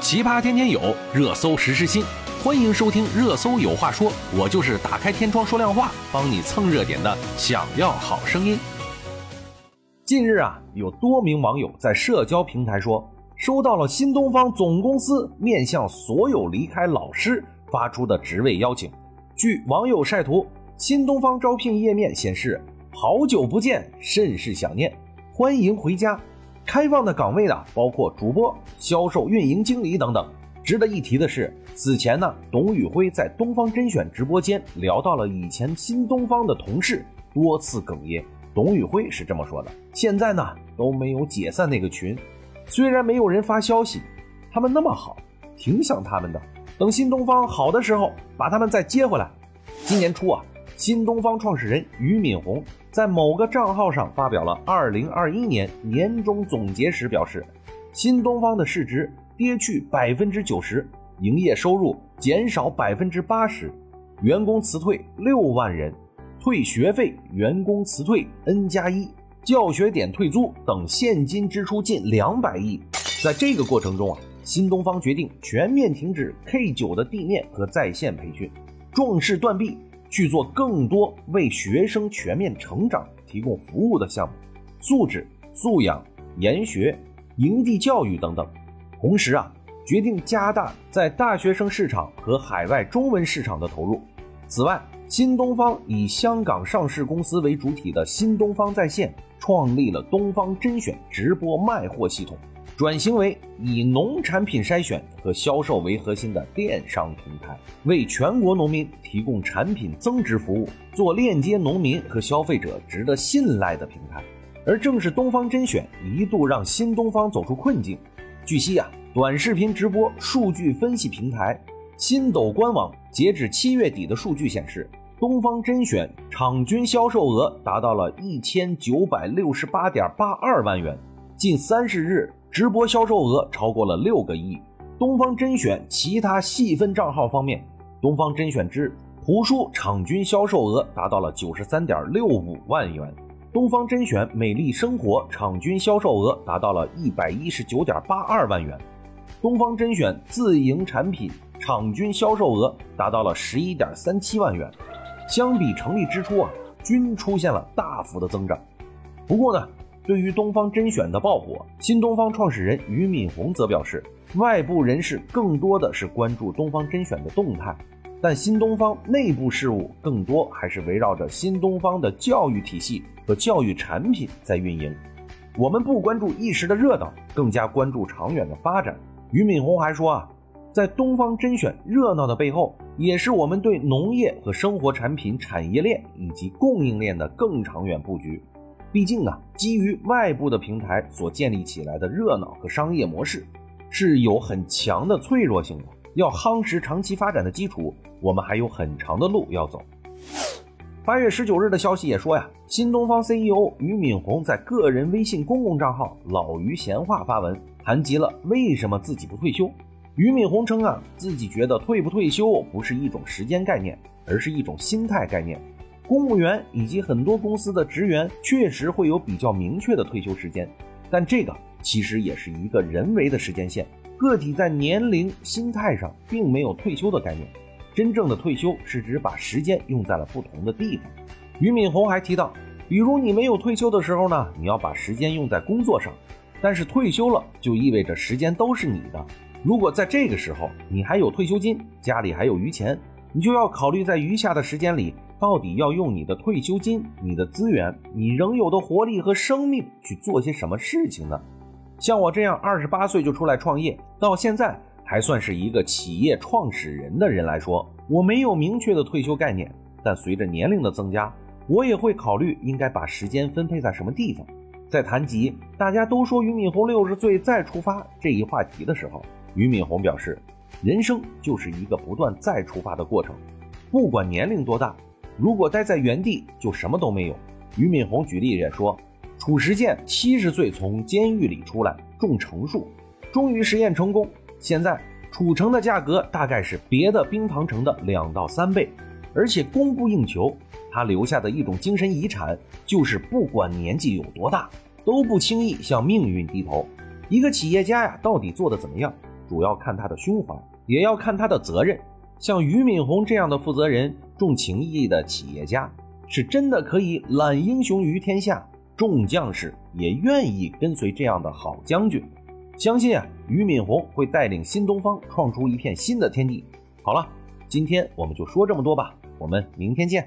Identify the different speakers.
Speaker 1: 奇葩天天有，热搜时时新。欢迎收听《热搜有话说》，我就是打开天窗说亮话，帮你蹭热点的。想要好声音。近日啊，有多名网友在社交平台说，收到了新东方总公司面向所有离开老师发出的职位邀请。据网友晒图，新东方招聘页面显示：“好久不见，甚是想念，欢迎回家。”开放的岗位呢，包括主播、销售、运营经理等等。值得一提的是，此前呢，董宇辉在东方甄选直播间聊到了以前新东方的同事，多次哽咽。董宇辉是这么说的：“现在呢，都没有解散那个群，虽然没有人发消息，他们那么好，挺想他们的。等新东方好的时候，把他们再接回来。”今年初啊。新东方创始人俞敏洪在某个账号上发表了2021年年终总结时表示，新东方的市值跌去百分之九十，营业收入减少百分之八十，员工辞退六万人，退学费、员工辞退 N 加一，教学点退租等现金支出近两百亿。在这个过程中啊，新东方决定全面停止 K 九的地面和在线培训，壮士断臂。去做更多为学生全面成长提供服务的项目，素质、素养、研学、营地教育等等。同时啊，决定加大在大学生市场和海外中文市场的投入。此外，新东方以香港上市公司为主体的新东方在线创立了东方甄选直播卖货系统。转型为以农产品筛选和销售为核心的电商平台，为全国农民提供产品增值服务，做链接农民和消费者值得信赖的平台。而正是东方甄选一度让新东方走出困境。据悉啊，短视频直播数据分析平台新抖官网截止七月底的数据显示，东方甄选场均销售额达到了一千九百六十八点八二万元，近三十日。直播销售额超过了六个亿。东方甄选其他细分账号方面，东方甄选之图书场均销售额达到了九十三点六五万元，东方甄选美丽生活场均销售额达到了一百一十九点八二万元，东方甄选自营产品场均销售额达到了十一点三七万元，相比成立之初啊，均出现了大幅的增长。不过呢。对于东方甄选的爆火，新东方创始人俞敏洪则表示，外部人士更多的是关注东方甄选的动态，但新东方内部事务更多还是围绕着新东方的教育体系和教育产品在运营。我们不关注一时的热闹，更加关注长远的发展。俞敏洪还说啊，在东方甄选热闹的背后，也是我们对农业和生活产品产业链以及供应链的更长远布局。毕竟啊，基于外部的平台所建立起来的热闹和商业模式，是有很强的脆弱性的。要夯实长期发展的基础，我们还有很长的路要走。八月十九日的消息也说呀，新东方 CEO 俞敏洪在个人微信公共账号“老俞闲话”发文，谈及了为什么自己不退休。俞敏洪称啊，自己觉得退不退休不是一种时间概念，而是一种心态概念。公务员以及很多公司的职员确实会有比较明确的退休时间，但这个其实也是一个人为的时间线。个体在年龄、心态上并没有退休的概念，真正的退休是指把时间用在了不同的地方。俞敏洪还提到，比如你没有退休的时候呢，你要把时间用在工作上，但是退休了就意味着时间都是你的。如果在这个时候你还有退休金，家里还有余钱，你就要考虑在余下的时间里。到底要用你的退休金、你的资源、你仍有的活力和生命去做些什么事情呢？像我这样二十八岁就出来创业，到现在还算是一个企业创始人的人来说，我没有明确的退休概念。但随着年龄的增加，我也会考虑应该把时间分配在什么地方。在谈及大家都说俞敏洪六十岁再出发这一话题的时候，俞敏洪表示，人生就是一个不断再出发的过程，不管年龄多大。如果待在原地，就什么都没有。俞敏洪举例也说，褚时健七十岁从监狱里出来种橙树，终于实验成功。现在褚橙的价格大概是别的冰糖橙的两到三倍，而且供不应求。他留下的一种精神遗产，就是不管年纪有多大，都不轻易向命运低头。一个企业家呀，到底做的怎么样？主要看他的胸怀，也要看他的责任。像俞敏洪这样的负责人、重情义的企业家，是真的可以揽英雄于天下，众将士也愿意跟随这样的好将军。相信啊，俞敏洪会带领新东方创出一片新的天地。好了，今天我们就说这么多吧，我们明天见。